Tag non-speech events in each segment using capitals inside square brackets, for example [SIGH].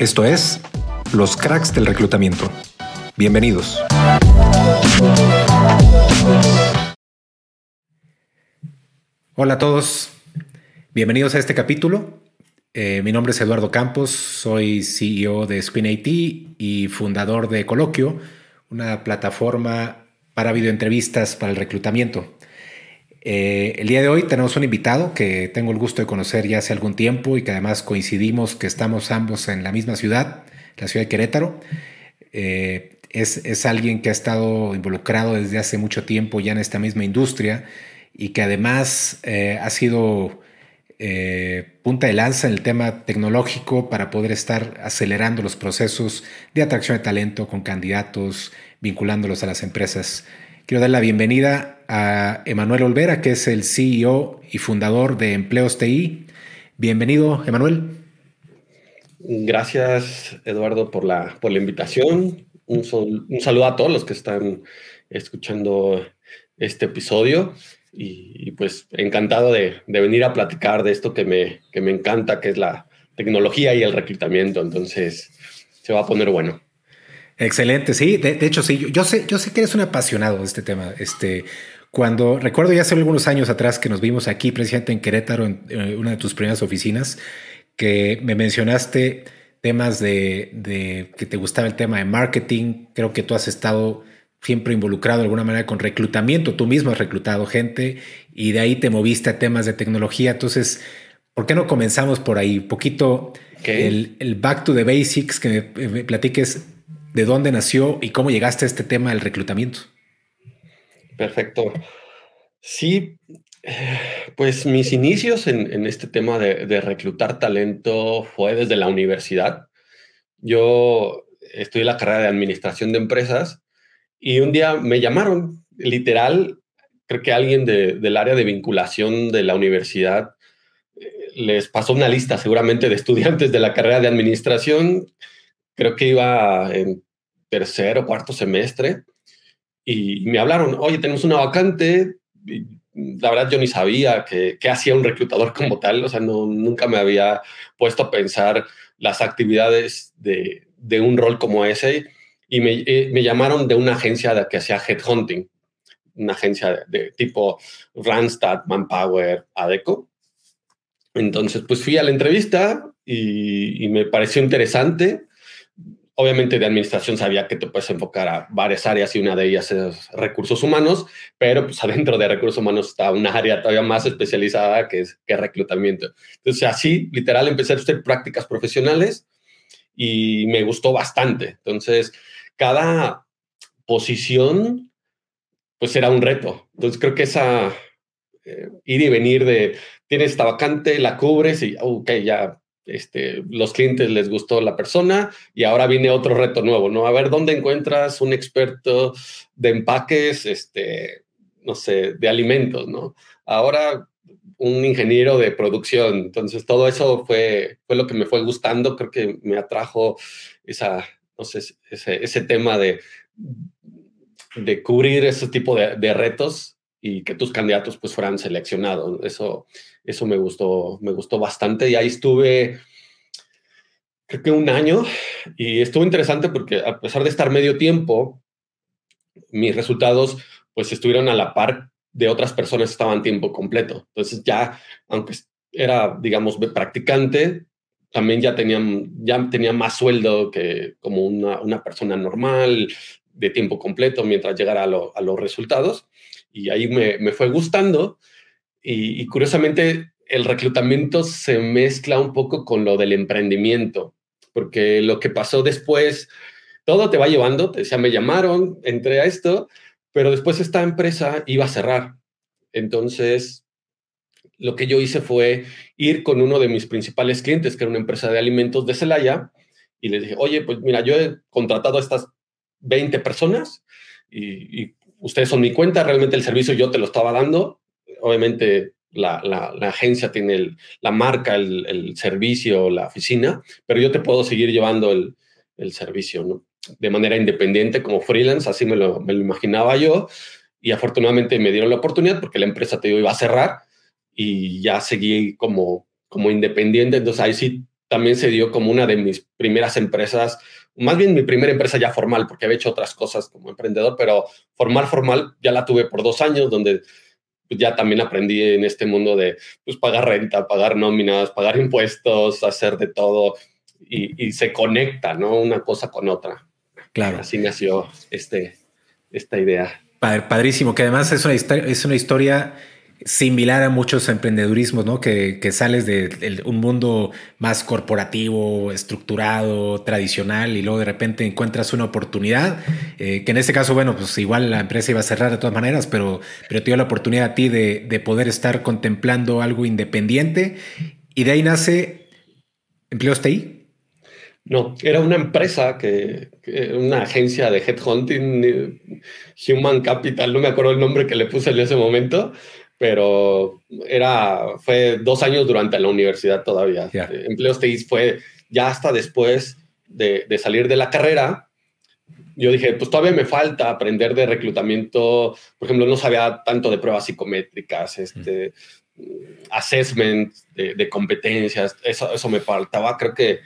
Esto es Los Cracks del Reclutamiento. Bienvenidos. Hola a todos, bienvenidos a este capítulo. Eh, mi nombre es Eduardo Campos, soy CEO de Screen IT y fundador de Coloquio, una plataforma para videoentrevistas para el reclutamiento. Eh, el día de hoy tenemos un invitado que tengo el gusto de conocer ya hace algún tiempo y que además coincidimos que estamos ambos en la misma ciudad, la ciudad de Querétaro. Eh, es, alguien que ha estado involucrado desde hace mucho tiempo ya en esta misma industria y que además eh, ha sido punta de lanza en el tema tecnológico para poder estar acelerando los procesos de atracción de talento con candidatos, vinculándolos a las empresas. Quiero dar la bienvenida a Emanuel Olvera, que es el CEO y fundador de Empleos TI. Bienvenido, Emanuel. Gracias, Eduardo, por la, por la invitación. Un, saludo a todos los que están escuchando este episodio y, pues encantado de, venir a platicar de esto que me, que me encanta, que es la tecnología y el reclutamiento. Entonces, se va a poner bueno. Excelente, sí. De, hecho, sí. Yo, sé, yo sé que eres un apasionado de este tema. Este, cuando recuerdo ya hace algunos años atrás que nos vimos aquí, precisamente en Querétaro, en, eh, una de tus primeras oficinas, que me mencionaste temas de, de, que te gustaba el tema de marketing. Creo que tú has estado siempre involucrado de alguna manera con reclutamiento. Tú mismo has reclutado gente y de ahí te moviste a temas de tecnología. Entonces, ¿por qué no comenzamos por ahí? Un poquito el, el, back to the basics, que me platiques de dónde nació y cómo llegaste a este tema del reclutamiento. Perfecto. Sí, pues mis inicios en, este tema de, reclutar talento fue desde la universidad. Yo estudié la carrera de administración de empresas y un día me llamaron, literal, creo que alguien del área de vinculación de la universidad eh, les pasó una lista seguramente de estudiantes de la carrera de administración creo que iba en tercer o cuarto semestre, y me hablaron, oye, tenemos una vacante. la verdad yo ni sabía qué hacía un reclutador como tal, o sea, no, nunca me había puesto a pensar las actividades de, de un rol como ese, y me, eh, me, llamaron de una agencia de, que hacía headhunting, una agencia de, tipo Randstad, Manpower, Adeco. Entonces, pues fui a la entrevista y, y me pareció interesante Obviamente de administración sabía que te puedes enfocar a varias áreas y una de ellas es recursos humanos, pero pues adentro de recursos humanos está una área todavía más especializada que es que reclutamiento. Entonces así, literal, empecé a hacer prácticas profesionales y me gustó bastante. Entonces, cada posición pues era un reto. Entonces creo que esa eh, ir y venir de tienes esta vacante, la cubres y ok, ya este, los clientes les gustó la persona y ahora viene otro reto nuevo, ¿no? A ver, ¿dónde encuentras un experto de empaques, este, no sé, de alimentos, ¿no? Ahora un ingeniero de producción. Entonces, todo eso fue, fue lo que me fue gustando. Creo que me atrajo esa, no sé, ese, ese tema de, de cubrir ese tipo de, de, retos y que tus candidatos pues fueran seleccionados. Eso, eso me gustó, me gustó bastante y ahí estuve creo que un año y estuvo interesante porque a pesar de estar medio tiempo, mis resultados pues estuvieron a la par de otras personas que estaban tiempo completo. Entonces ya, aunque era, digamos, practicante, también ya tenía, ya tenía más sueldo que como una, una persona normal de tiempo completo mientras llegara a, a los resultados. Y ahí me, me fue gustando y, curiosamente, el reclutamiento se mezcla un poco con lo del emprendimiento, porque lo que pasó después, todo te va llevando, te decía, me llamaron, entré a esto, pero después esta empresa iba a cerrar. Entonces, lo que yo hice fue ir con uno de mis principales clientes, que era una empresa de alimentos de Celaya, y les dije, oye, pues mira, yo he contratado a estas 20 personas y, y ustedes son mi cuenta, realmente el servicio yo te lo estaba dando, obviamente la, agencia tiene la marca, el, servicio, la oficina, pero yo te puedo seguir llevando el, servicio, ¿no? De manera independiente, como freelance, así me lo, imaginaba yo. Y afortunadamente me dieron la oportunidad porque la empresa te iba a cerrar y ya seguí como, como independiente. Entonces ahí sí también se dio como una de mis primeras empresas, más bien mi primera empresa ya formal, porque había hecho otras cosas como emprendedor, pero formal, formal, ya la tuve por dos años, donde ya también aprendí en este mundo de pues, pagar renta, pagar nóminas, pagar impuestos, hacer de todo, y, se conecta, ¿no? Una cosa con otra. Claro. Así nació este, esta idea. Padrísimo, que además es una, es una historia similar a muchos emprendedurismos, ¿no? Que, sales de, un mundo más corporativo, estructurado, tradicional, y luego de repente encuentras una oportunidad, eh, que en este caso, bueno, pues igual la empresa iba a cerrar de todas maneras, pero, pero te dio la oportunidad a ti de, de poder estar contemplando algo independiente, y de ahí nace Empleos TI. No, era una empresa que, una agencia de headhunting, eh, Human Capital, no me acuerdo el nombre que le puse en ese momento, pero era, fue dos años durante la universidad todavía. Eh, Empleos TI fue ya hasta después de, salir de la carrera. Yo dije, pues todavía me falta aprender de reclutamiento. Por ejemplo, no sabía tanto de pruebas psicométricas, este, assessment de, competencias. Eso, eso me faltaba. Creo que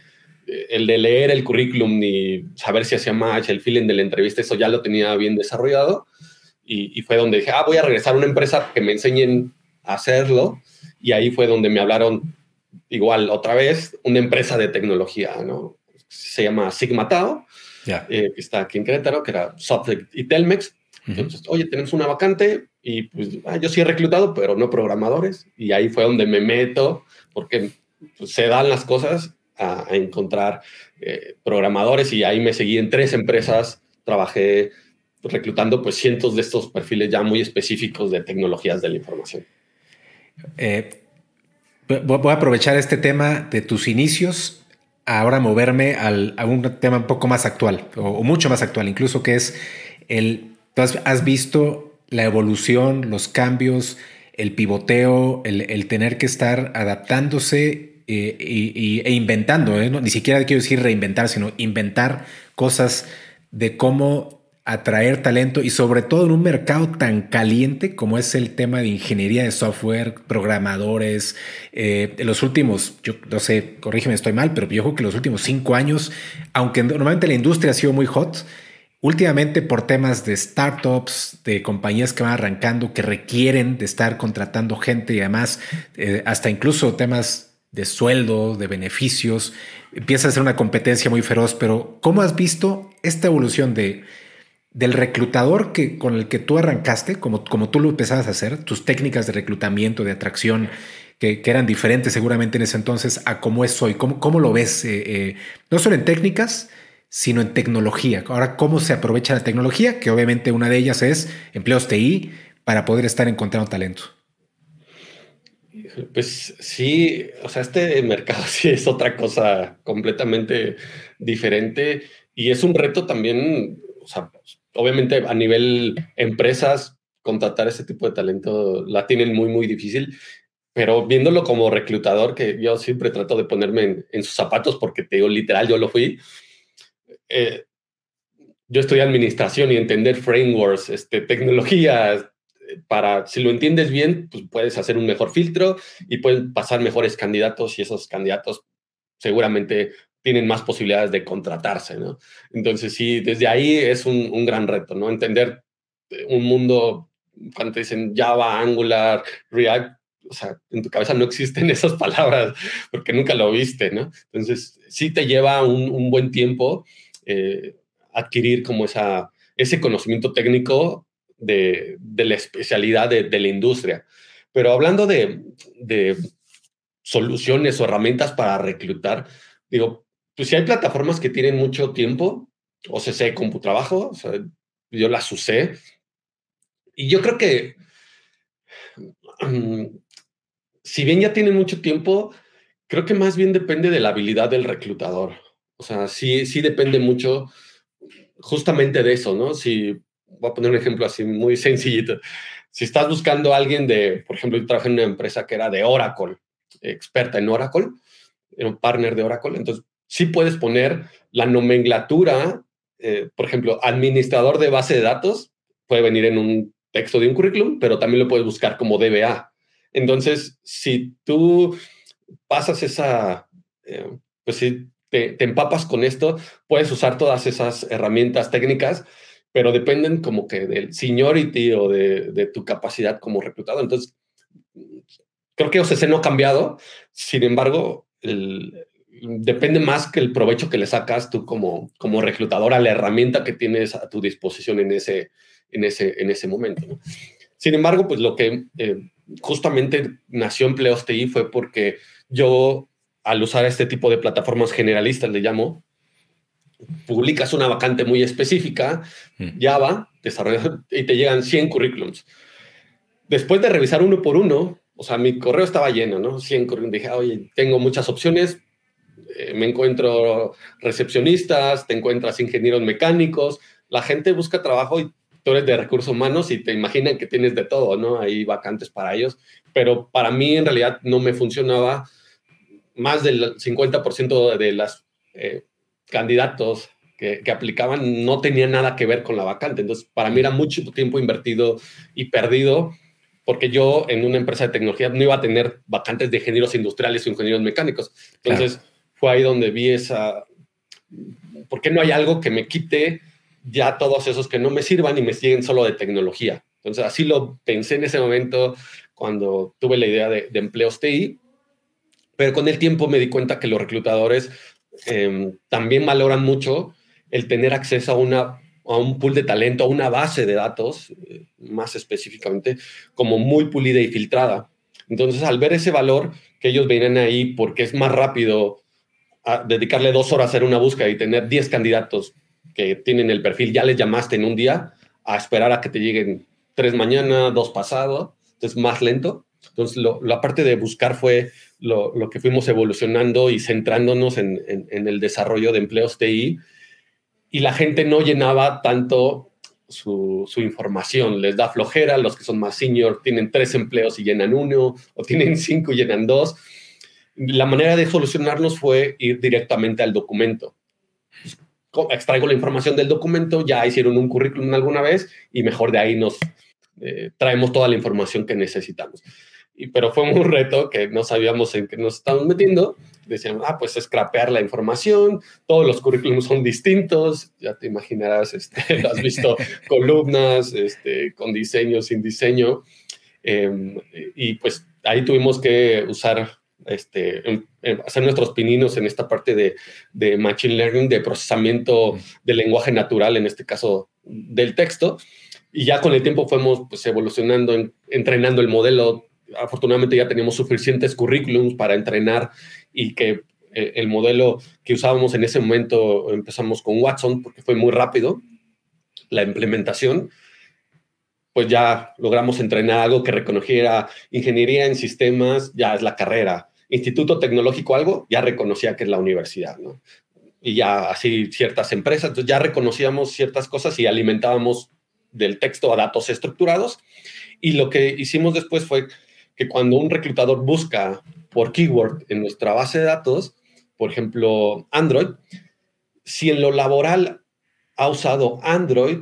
eh, el de leer el currículum y saber si hacía match, el feeling de la entrevista, eso ya lo tenía bien desarrollado y, fue donde dije, ah, voy a regresar a una empresa que me enseñen a hacerlo. Y ahí fue donde me hablaron, igual, otra vez, una empresa de tecnología, ¿no? Se llama Sigma Tao, eh, que está aquí en Querétaro, que era Software y Telmex. Entonces, oye, tenemos una vacante y pues ah, yo sí he reclutado, pero no programadores. Y ahí fue donde me meto, porque pues, se dan las cosas a, encontrar eh, programadores y ahí me seguí en tres empresas, trabajé reclutando pues cientos de estos perfiles ya muy específicos de tecnologías de la información. Eh, voy a aprovechar este tema de tus inicios, ahora moverme al, a un tema un poco más actual, o, mucho más actual, incluso que es el, tú has, visto la evolución, los cambios, el pivoteo, el, tener que estar adaptándose eh, e inventando, ¿eh? ni siquiera quiero decir reinventar, sino inventar cosas de cómo atraer talento y sobre todo en un mercado tan caliente como es el tema de ingeniería de software, programadores. Eh, los últimos, yo no sé, corrígeme, estoy mal, pero yo creo que los últimos cinco años, aunque normalmente la industria ha sido muy hot, últimamente por temas de startups, de compañías que van arrancando, que requieren de estar contratando gente y además eh, hasta incluso temas de sueldo, de beneficios, empieza a ser una competencia muy feroz, pero ¿cómo has visto esta evolución de del reclutador que, con el que tú arrancaste, como, como tú lo empezabas a hacer, tus técnicas de reclutamiento, de atracción, que, eran diferentes seguramente en ese entonces a cómo es hoy. ¿Cómo, cómo lo ves? Eh, eh, no solo en técnicas, sino en tecnología. Ahora, ¿cómo se aprovecha la tecnología? Que obviamente una de ellas es empleos TI para poder estar encontrando talento. Pues sí, o sea, este mercado [LAUGHS] sí es otra cosa completamente diferente y es un reto también, o sea, obviamente a nivel empresas, contratar ese tipo de talento la tienen muy, muy difícil, pero viéndolo como reclutador, que yo siempre trato de ponerme en, sus zapatos porque te digo, literal, yo lo fui. Eh, yo estudié administración y entender frameworks, este, tecnologías, para, si lo entiendes bien, pues puedes hacer un mejor filtro y pueden pasar mejores candidatos y esos candidatos seguramente tienen más posibilidades de contratarse, ¿no? Entonces, sí, desde ahí es un, gran reto, ¿no? Entender eh, un mundo, cuando te dicen Java, Angular, React, o sea, en tu cabeza no existen [LAUGHS] esas palabras porque nunca lo viste, ¿no? Entonces, sí te lleva un, buen tiempo eh, adquirir como esa, ese conocimiento técnico de, la especialidad de, la industria. Pero hablando de, de soluciones o herramientas para reclutar, digo, pues si hay plataformas que tienen mucho tiempo, OCC CompuTrabajo, o sea, yo las usé. Y yo creo que, mm, si bien ya tienen mucho tiempo, creo que más bien depende de la habilidad del reclutador. O sea, sí, sí depende mucho justamente de eso, ¿no? Si, voy a poner un ejemplo así muy [LAUGHS] sencillito. Si estás buscando a alguien de, por ejemplo, yo trabajé en una empresa que era de Oracle, experta en Oracle, era un partner de Oracle, entonces sí puedes poner la nomenclatura, eh, por ejemplo, administrador de base de datos, puede venir en un texto de un currículum, pero también lo puedes buscar como DBA. Entonces, si tú pasas esa, eh, pues si te, empapas con esto, puedes usar todas esas herramientas técnicas, pero dependen como que del seniority o de, de tu capacidad como reclutado. Entonces, creo que OCC no ha cambiado, sin embargo, depende más que el provecho que le sacas tú como, como reclutador a la herramienta que tienes a tu disposición en ese, en ese, en ese momento. Sin embargo, pues lo que eh, justamente nació Empleos TI fue porque yo, al usar este tipo de plataformas generalistas, le llamo, publicas una vacante muy específica, mm. Java, y te llegan 100 currículums. Después de revisar uno por uno, o sea, mi correo estaba lleno, ¿no? 100 currículums. Dije, oye, tengo muchas opciones, eh, me encuentro recepcionistas, te encuentras ingenieros mecánicos, la gente busca trabajo y tú eres de recursos humanos y te imaginan que tienes de todo, ¿no? Hay vacantes para ellos, pero para mí en realidad no me funcionaba. Más del 50% de las eh, candidatos que, que, aplicaban no tenían nada que ver con la vacante. Entonces, para mí era mucho tiempo invertido y perdido porque yo en una empresa de tecnología no iba a tener vacantes de ingenieros industriales o ingenieros mecánicos. Entonces, fue ahí donde vi esa... ¿Por qué no hay algo que me quite ya todos esos que no me sirvan y me siguen solo de tecnología. Entonces, así lo pensé en ese momento cuando tuve la idea de, empleos TI, pero con el tiempo me di cuenta que los reclutadores em, también valoran mucho el tener acceso a, una, a un pool de talento, a una base de datos, eh, más específicamente, como muy pulida y filtrada. Entonces, al ver ese valor que ellos vienen ahí porque es más rápido dedicarle dos horas a hacer una búsqueda y tener 10 candidatos que tienen el perfil, ya les llamaste en un día, a esperar a que te lleguen tres mañana, dos pasado, entonces más lento. Entonces, la parte de buscar fue lo, lo, que fuimos evolucionando y centrándonos en, en, el desarrollo de empleos TI. Y la gente no llenaba tanto su, su, información, les da flojera, los que son más senior tienen tres empleos y llenan uno, o tienen cinco y llenan dos. La manera de solucionarlos fue ir directamente al documento extraigo la información del documento, ya hicieron un currículum alguna vez y mejor de ahí nos eh, traemos toda la información que necesitamos. Y, pero fue un reto que no sabíamos en qué nos estábamos metiendo. Decíamos, ah, pues scrapear la información, todos los currículums son distintos, ya te imaginarás, este, [LAUGHS] has visto columnas este, con diseño, sin diseño. Em, y pues ahí tuvimos que usar este, hacer nuestros pininos en esta parte de, Machine Learning, de procesamiento del lenguaje natural, en este caso del texto. Y ya con el tiempo fuimos pues, evolucionando, entrenando el modelo. Afortunadamente ya teníamos suficientes currículums para entrenar y que eh, el modelo que usábamos en ese momento empezamos con Watson porque fue muy rápido la implementación pues ya logramos entrenar algo que reconociera ingeniería en sistemas, ya es la carrera. Instituto Tecnológico algo, ya reconocía que es la universidad, ¿no? Y ya así ciertas empresas, entonces ya reconocíamos ciertas cosas y alimentábamos del texto a datos estructurados. Y lo que hicimos después fue que cuando un reclutador busca por keyword en nuestra base de datos, por ejemplo, Android, si en lo laboral ha usado Android,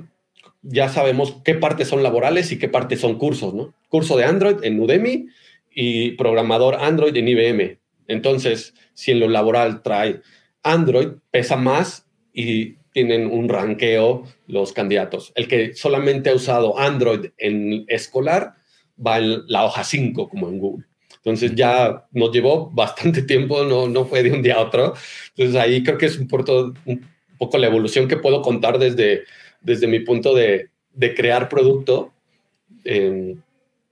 ya sabemos qué partes son laborales y qué partes son cursos, ¿no? Curso de Android en Udemy y programador Android en IBM. Entonces, si en lo laboral trae Android, pesa más y tienen un ranqueo los candidatos. El que solamente ha usado Android en escolar va en la hoja 5 como en Google. Entonces ya nos llevó bastante [LAUGHS] tiempo, no, no fue de un día a otro. Entonces ahí creo que es un, un poco la evolución que puedo contar desde, desde mi punto de, de crear producto,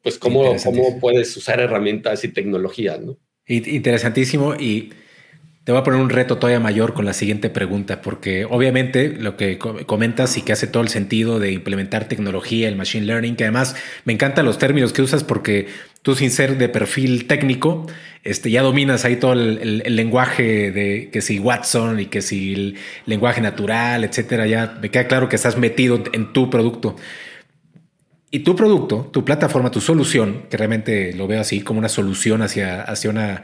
pues cómo, cómo puedes usar herramientas y tecnologías, ¿no? Interesantísimo y te voy a poner un reto todavía mayor con la siguiente pregunta, porque obviamente lo que comentas y que hace todo el sentido de implementar tecnología, el machine learning, que además me encantan los términos que usas porque tú sin ser de perfil técnico, este, ya dominas ahí todo el, lenguaje de que si Watson y que si el lenguaje natural, etcétera, ya me queda claro que estás metido en tu producto. Y tu producto, tu plataforma, tu solución, que realmente lo veo así como una solución hacia, hacia una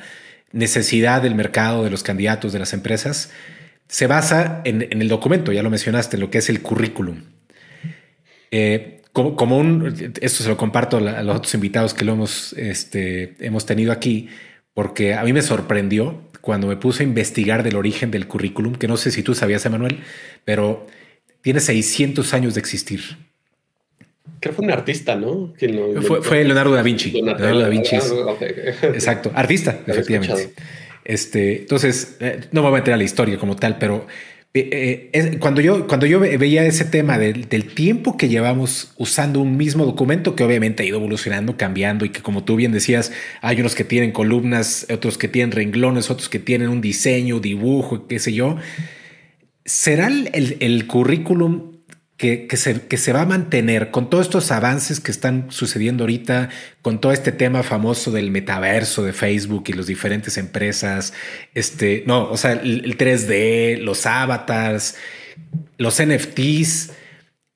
necesidad del mercado, de los candidatos, de las empresas, se basa en, el documento, ya lo mencionaste, lo que es el currículum. Eh, como, un, esto se lo comparto a, los otros invitados que lo hemos, este, hemos tenido aquí, porque a mí me sorprendió cuando me puse a investigar del origen del currículum, que no sé si tú sabías, Emanuel, pero tiene 600 años de existir. Creo que fue un artista, ¿no? fue, Leonardo da Vinci. Leonardo, da Vinci. exacto, artista, efectivamente. Este, entonces, eh, no me voy a meter a la historia como tal, pero eh, eh, cuando, yo, cuando yo veía ese tema del, tiempo que llevamos usando un mismo documento, que obviamente ha ido evolucionando, cambiando y que como tú bien decías, hay unos que tienen columnas, otros que tienen renglones, otros que tienen un diseño, dibujo, qué sé yo. ¿Será el, el currículum que, se, que, se, va a mantener con todos estos avances que están sucediendo ahorita, con todo este tema famoso del metaverso de Facebook y las diferentes empresas, este, no, o sea, el, 3D, los avatars, los NFTs.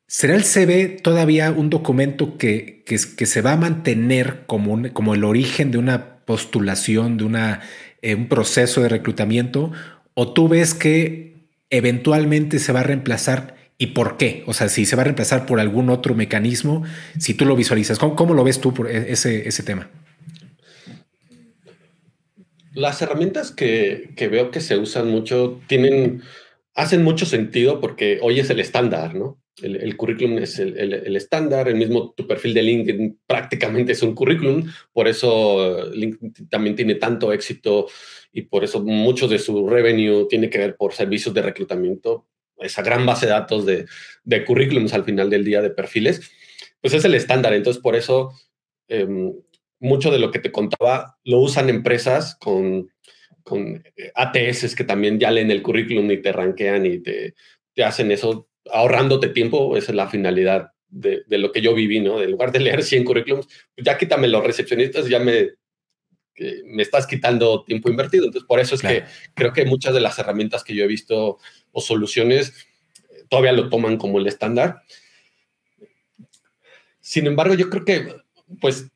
¿Será el CV todavía un documento que, que, se va a mantener como, como el origen de una postulación, de una, eh, un proceso de reclutamiento? ¿O tú ves que eventualmente se va a reemplazar y por qué. O sea, si se va a reemplazar por algún otro mecanismo, si tú lo visualizas, ¿cómo, lo ves tú por e-, ese, ese tema? Las herramientas que, veo que se usan mucho tienen, hacen mucho sentido porque hoy es el estándar, ¿no? El, currículum es el, estándar, el mismo tu perfil de LinkedIn prácticamente es un currículum, por eso LinkedIn también tiene tanto éxito y por eso mucho de su revenue tiene que ver por servicios de reclutamiento esa gran base de datos de, de currículums al final del día de perfiles, pues es el estándar. Entonces, por eso, em, mucho de lo que te contaba lo usan empresas con, con eh, ATS que también ya leen el currículum y te rankean y te, te hacen eso ahorrándote tiempo. Esa es la finalidad de, de, lo que yo viví, ¿no? En lugar de leer 100 currículums, pues ya quítame los recepcionistas, ya me, me estás quitando tiempo invertido. Entonces, por eso es que creo que muchas de las herramientas que yo he visto o soluciones eh, todavía lo toman como el estándar. Sin embargo, yo creo que, pues,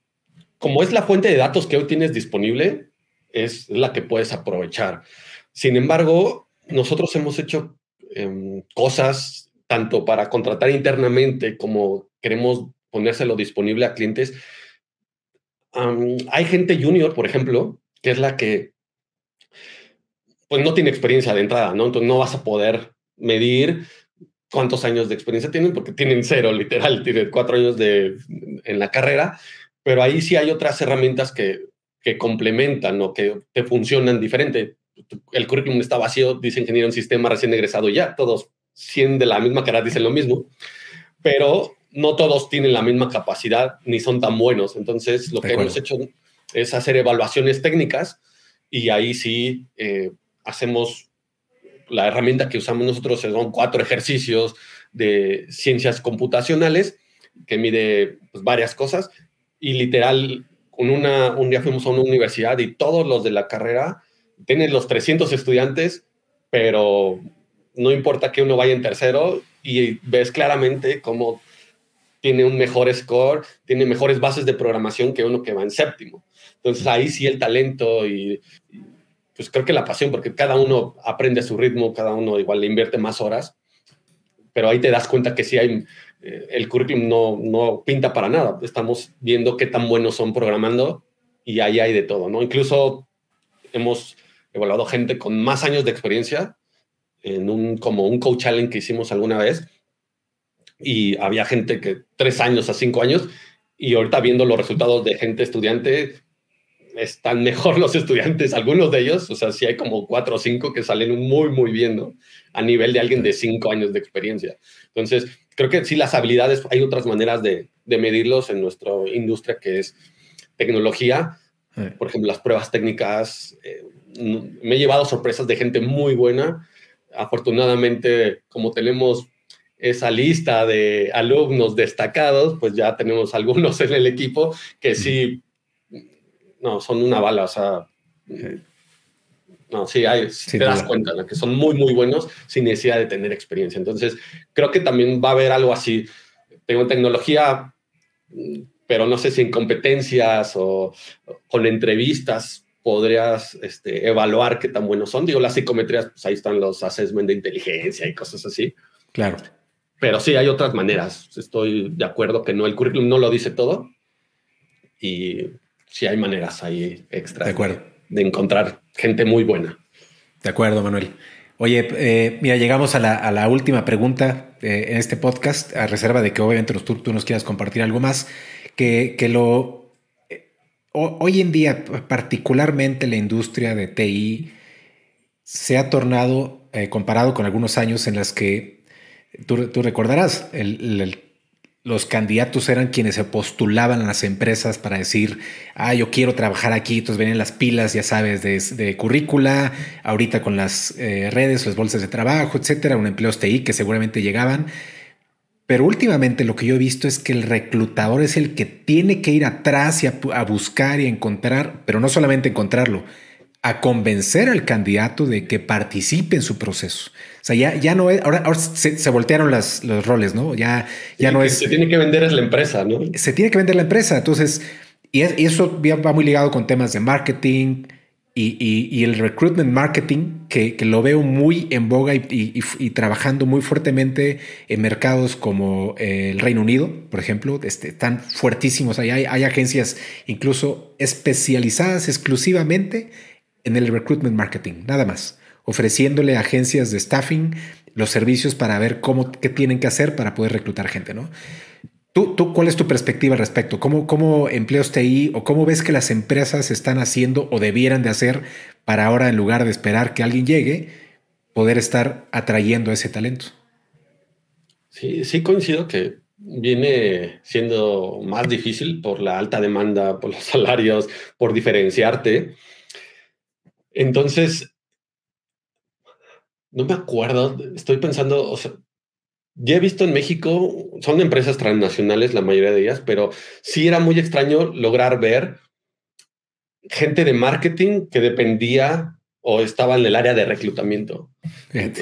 como es la fuente de datos que hoy tienes disponible, es la que puedes aprovechar. Sin embargo, nosotros hemos hecho em, cosas tanto para contratar internamente como queremos ponérselo disponible a clientes. Hay gente junior, por ejemplo, que es la que pues no tiene experiencia de entrada, ¿no? Entonces no vas a poder medir cuántos años de experiencia tienen, porque tienen cero, literal, tienen cuatro años de, en la carrera, pero ahí sí hay otras herramientas que, que complementan o que te funcionan diferente. El currículum está vacío, dice ingeniero en sistema recién egresado ya, todos 100 de la misma cara dicen lo mismo, pero no todos tienen la misma capacidad ni son tan buenos. Entonces, lo que hemos hecho es hacer evaluaciones técnicas y ahí sí eh, hacemos la herramienta que usamos nosotros son cuatro ejercicios de ciencias computacionales que mide pues, varias cosas y literal con una, un día fuimos a una universidad y todos los de la carrera tienen los 300 estudiantes, pero no importa que uno vaya en tercero y ves claramente cómo tiene un mejor score, tiene mejores bases de programación que uno que va en séptimo. Entonces ahí sí el talento y pues creo que la pasión, porque cada uno aprende a su ritmo, cada uno igual le invierte más horas, pero ahí te das cuenta que sí hay, eh, el currículum no, no pinta para nada. Estamos viendo qué tan buenos son programando y ahí hay de todo, ¿no? Incluso hemos evaluado gente con más años de experiencia en un, como un coach challenge que hicimos alguna vez y había gente que tres años a cinco años y ahorita viendo los resultados de gente estudiante, están mejor [LAUGHS] los estudiantes, algunos de ellos, o sea, sí hay como cuatro o cinco que salen muy, muy bien, ¿no? A nivel de alguien de cinco años de experiencia. Entonces, creo que sí, las habilidades, hay otras maneras de, de medirlos en nuestra industria que es tecnología. Por ejemplo, las pruebas técnicas. Eh, me he llevado sorpresas de gente muy buena. Afortunadamente, como tenemos esa lista de alumnos destacados, pues ya tenemos algunos en el equipo que sí no, son una bala, o sea, no, sí, hay, te das cuenta de que son muy, muy buenos sin necesidad de tener experiencia. Entonces, creo que también va a haber algo así. Tengo tecnología, pero no sé si en competencias o con entrevistas podrías este, evaluar qué tan buenos son. Digo, las psicometrías, pues ahí están los assessment de inteligencia y cosas así. Claro. Pero sí, hay otras maneras. Estoy de acuerdo que no, el currículum no lo dice todo. Y sí hay maneras ahí extra. De acuerdo. de encontrar gente muy buena. De acuerdo, Manuel. Oye, eh, mira, llegamos a la, última pregunta eh, en este podcast, a reserva de que obviamente tú, tú nos quieras compartir algo más, que, que lo... Eh, hoy en día, particularmente la industria de TI, se ha tornado, comparado con algunos años en las que, tú, recordarás, el los candidatos eran quienes se postulaban a las empresas para decir, ah, yo quiero trabajar aquí, entonces venían las pilas, ya sabes, de, currícula, ahorita con las eh, redes, las bolsas de trabajo, etcétera, un empleo TI que seguramente llegaban. Pero últimamente lo que yo he visto es que el reclutador es el que tiene que ir atrás y a buscar y encontrar, pero no solamente encontrarlo, a convencer al candidato de que participe en su proceso. O sea, ya, ya no es, ahora, se, voltearon las, los roles, ¿no? Ya, ya no es... Se tiene que vender es la empresa, ¿no? Se tiene que vender la empresa. Entonces, y, eso va muy ligado con temas de marketing y, el recruitment marketing, que, lo veo muy en boga y, trabajando muy fuertemente en mercados como el Reino Unido, por ejemplo, este, están fuertísimos. Hay, hay agencias incluso especializadas exclusivamente en el recruitment marketing, nada más, ofreciéndole agencias de staffing los servicios para ver cómo, qué tienen que hacer para poder reclutar gente, ¿no? ¿Tú, tú cuál es tu perspectiva al respecto? ¿Cómo, ¿Cómo empleos TI o cómo ves que las empresas están haciendo o debieran de hacer para ahora, en lugar de esperar que alguien llegue, poder estar atrayendo ese talento? Sí, sí coincido que viene siendo más difícil por la alta demanda, por los [LAUGHS] salarios, por diferenciarte. Entonces, no me acuerdo, estoy pensando, o sea, ya he visto en México, son empresas transnacionales la mayoría de ellas, pero sí era muy extraño lograr ver gente de marketing que dependía o estaba en el área de reclutamiento.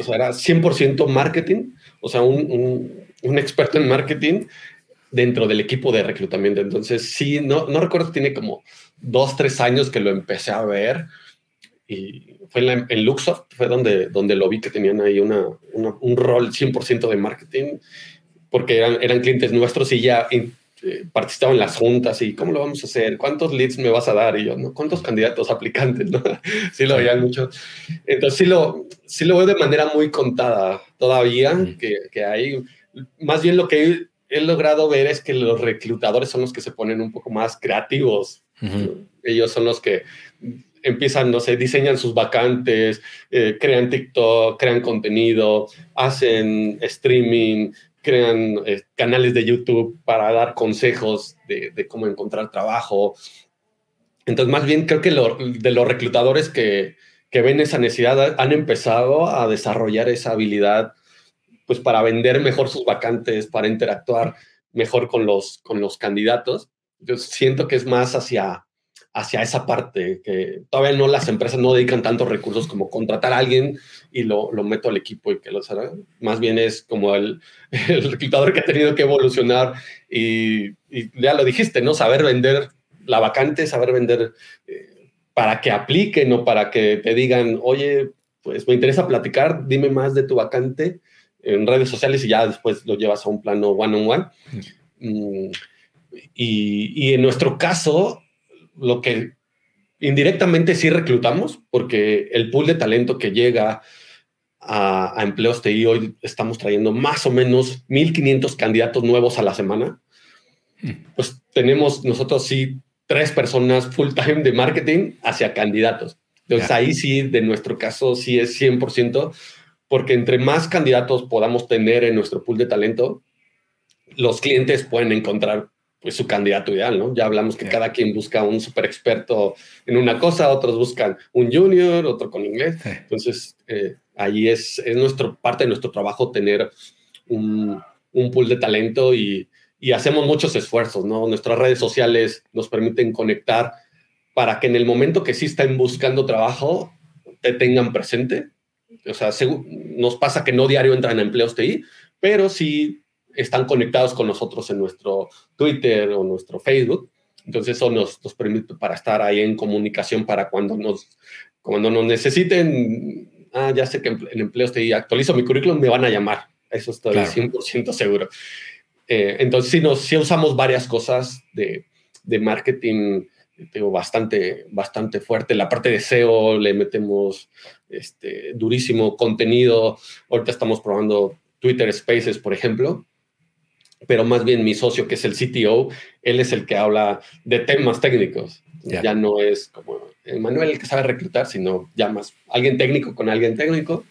O sea, era 100% marketing, o sea, un, experto en marketing dentro del equipo de reclutamiento. Entonces, sí, no, no recuerdo, tiene como dos, tres años que lo empecé a ver y fue en, Luxoft, fue donde, donde lo vi que tenían ahí una, un rol 100% de marketing, porque eran, eran clientes nuestros y ya eh, participaban en las juntas y cómo lo vamos a hacer, cuántos leads me vas a dar y yo, ¿no? ¿Cuántos candidatos aplicantes? ¿no? [LAUGHS] sí lo veían mucho. Entonces sí lo, sí lo veo de manera muy contada todavía, que, que hay, más bien lo que he, logrado ver es que los reclutadores son los que se ponen un poco más creativos. Ellos son los que empiezan, no sé, diseñan sus vacantes, eh, crean TikTok, crean contenido, hacen streaming, crean eh, canales de YouTube para dar consejos de, cómo encontrar trabajo. Entonces, más bien creo que de los reclutadores que, que, ven esa necesidad han empezado a desarrollar esa habilidad pues para vender mejor sus vacantes, para interactuar mejor con los, con los candidatos. Yo siento que es más hacia hacia esa parte, que todavía no las empresas no dedican tantos recursos como contratar a alguien y lo, lo meto al equipo y que lo hará. Más bien es como el, [LAUGHS] el, reclutador que ha tenido que evolucionar y, y, ya lo dijiste, ¿no? Saber vender la vacante, saber vender eh, para que apliquen o para que te digan, oye, pues me interesa platicar, dime más de tu vacante en redes sociales y ya después lo llevas a un plano one-on-one. Mm, y, y en nuestro caso, lo que indirectamente sí reclutamos, porque el pool de talento que llega a, empleos TI hoy estamos trayendo más o menos 1.500 candidatos nuevos a la semana. Hmm. Pues tenemos nosotros sí tres personas full time de marketing hacia candidatos. Entonces ahí sí, de nuestro caso, sí es 100%, porque entre más candidatos podamos tener en nuestro pool de talento, los clientes pueden encontrar pues, su candidato ideal, ¿no? Ya hablamos que cada quien busca un super experto en una cosa, otros buscan un junior, otro con inglés. Entonces, eh, ahí es, es nuestro, parte de nuestro trabajo tener un, un pool de talento y, y, hacemos muchos esfuerzos, ¿no? Nuestras redes sociales nos permiten conectar para que en el momento que sí estén buscando trabajo, te tengan presente. O sea, nos pasa que no diario entran a empleos TI, pero sí están conectados con nosotros en nuestro Twitter o nuestro Facebook. Entonces eso nos, nos permite para estar ahí en comunicación para cuando nos, cuando nos necesiten, ah, ya sé que en empleos te actualizo mi currículum, me van a llamar. Eso estoy 100% seguro. Eh, entonces sí, nos, sí usamos varias cosas de, de marketing tengo bastante, bastante fuerte. La parte de SEO le metemos este, durísimo contenido. Ahorita estamos probando Twitter Spaces, por ejemplo, pero más bien mi socio, que es el CTO, él es el que habla de temas técnicos. Ya no es como Manuel el que sabe reclutar, sino ya más alguien técnico con alguien técnico.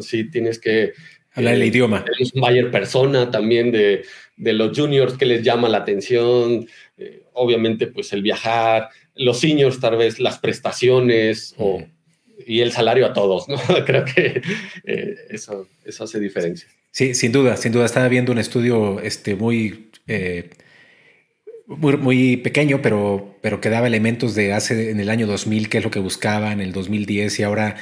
Sí, tienes que... Hablar el eh, idioma. Es mayor persona también de, de, los juniors que les llama la atención. Eh, obviamente, pues el viajar, los seniors tal vez las prestaciones o, y el salario a todos, ¿no? [LAUGHS] Creo que eh, eso, eso hace diferencia. Sí, sin duda, sin duda. Estaba viendo un estudio este, muy, eh, muy, pequeño, pero, pero que daba elementos de hace en el año 2000, que es lo que buscaba en el 2010 y ahora,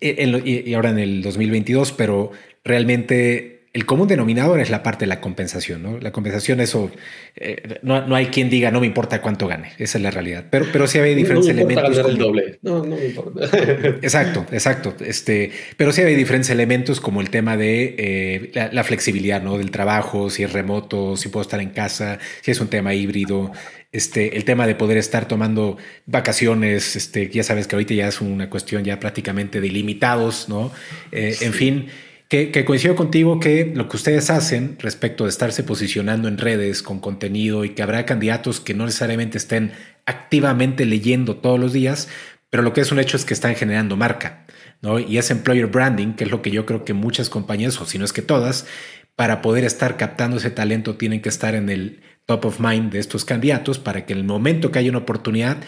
eh, y ahora en el 2022, pero realmente el común denominador es la parte de la compensación, ¿no? La compensación, eso, eh, no, hay quien diga no me importa cuánto gane, esa es la realidad. Pero, pero sí hay diferentes no me elementos. Ganar el doble. No, no me importa. [LAUGHS] exacto, exacto. Este, pero sí hay diferentes elementos como el tema de eh, la, flexibilidad, ¿no? Del trabajo, si es remoto, si puedo estar en casa, si es un tema híbrido. Este, el tema de poder estar tomando vacaciones, este, ya sabes que ahorita ya es una cuestión ya prácticamente de ilimitados, ¿no? Eh, en fin que, coincido contigo que lo que ustedes hacen respecto de estarse posicionando en redes con contenido y que habrá candidatos que no necesariamente estén activamente leyendo todos los días, pero lo que es un hecho es que están generando marca, ¿no? Y es employer branding, que es lo que yo creo que muchas compañías, o si no es que todas, para poder estar captando ese talento tienen que estar en el top of mind de estos candidatos para que en el momento que haya una oportunidad,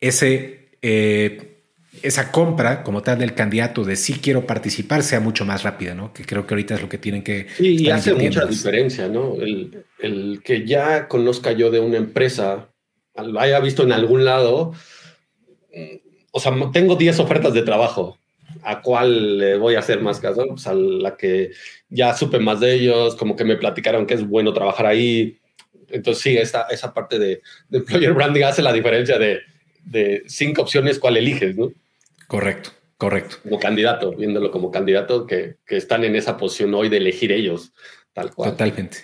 ese... Eh, esa compra como tal del candidato de sí quiero participar sea mucho más rápida, ¿no? Que creo que ahorita es lo que tienen que... Sí, y hace mucha diferencia, ¿no? El, el, que ya conozca yo de una empresa, lo haya visto en algún lado, mm, o sea, tengo 10 ofertas de trabajo. ¿A cuál le voy a hacer más caso? Pues a la que ya supe más de ellos, como que me platicaron que es bueno trabajar ahí. Entonces, sí, esta, esa parte de, de employer branding hace la diferencia de, de cinco opciones, ¿cuál eliges? ¿no? Correcto, correcto. Como candidato, viéndolo como candidato que, están en esa posición hoy de elegir ellos, tal cual. Totalmente,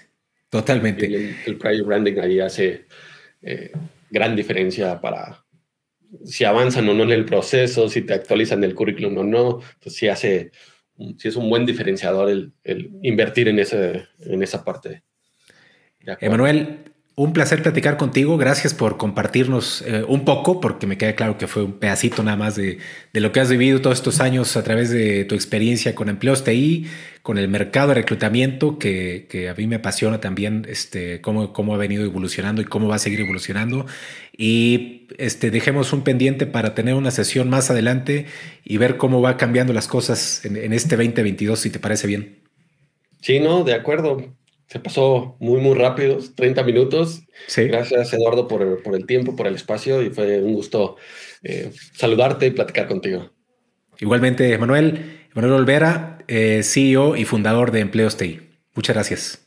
totalmente. el, el branding ahí hace eh, gran diferencia para si avanzan o no en el proceso, si te actualizan el currículum o no, pues sí hace, sí es un buen diferenciador el, invertir en, ese, en esa parte. Emanuel, un placer platicar contigo. Gracias por compartirnos eh, un poco, porque me queda claro que fue un pedacito nada más de, lo que has vivido todos estos años a través de tu experiencia con empleos TI, con el mercado de reclutamiento, que, a mí me apasiona también este, cómo, cómo ha venido evolucionando y cómo va a seguir evolucionando. Y este, dejemos un pendiente para tener una sesión más adelante y ver cómo va cambiando las cosas en, en este 2022, si te parece bien. Sí, no, de acuerdo se pasó muy, muy rápido, 30 minutos. Gracias, Eduardo, por, el tiempo, por el espacio y fue un gusto eh, saludarte y platicar contigo. Igualmente, Manuel, Manuel Olvera, eh, CEO y fundador de Empleos TI. Muchas gracias.